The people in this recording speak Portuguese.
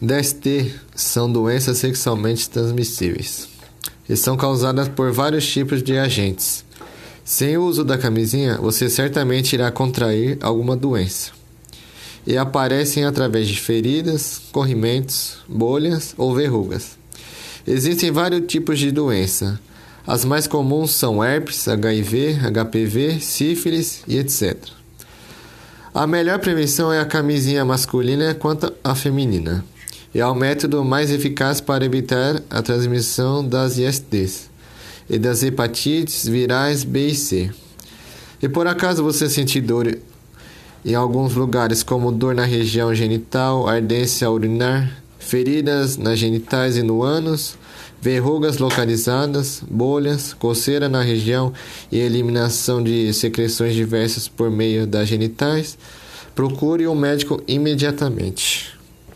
DST são doenças sexualmente transmissíveis e são causadas por vários tipos de agentes. Sem o uso da camisinha, você certamente irá contrair alguma doença. E aparecem através de feridas, corrimentos, bolhas ou verrugas. Existem vários tipos de doença. As mais comuns são herpes, HIV, HPV, sífilis e etc. A melhor prevenção é a camisinha masculina quanto a feminina. E é o método mais eficaz para evitar a transmissão das ISTs e das hepatites virais B e C. E por acaso você sentir dor em alguns lugares, como dor na região genital, ardência urinar, feridas nas genitais e no ânus, verrugas localizadas, bolhas, coceira na região e eliminação de secreções diversas por meio das genitais, procure um médico imediatamente.